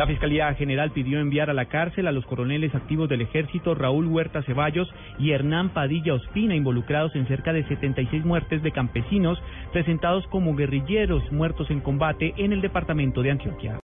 La Fiscalía General pidió enviar a la cárcel a los coroneles activos del ejército Raúl Huerta Ceballos y Hernán Padilla Ospina, involucrados en cerca de 76 muertes de campesinos presentados como guerrilleros muertos en combate en el departamento de Antioquia.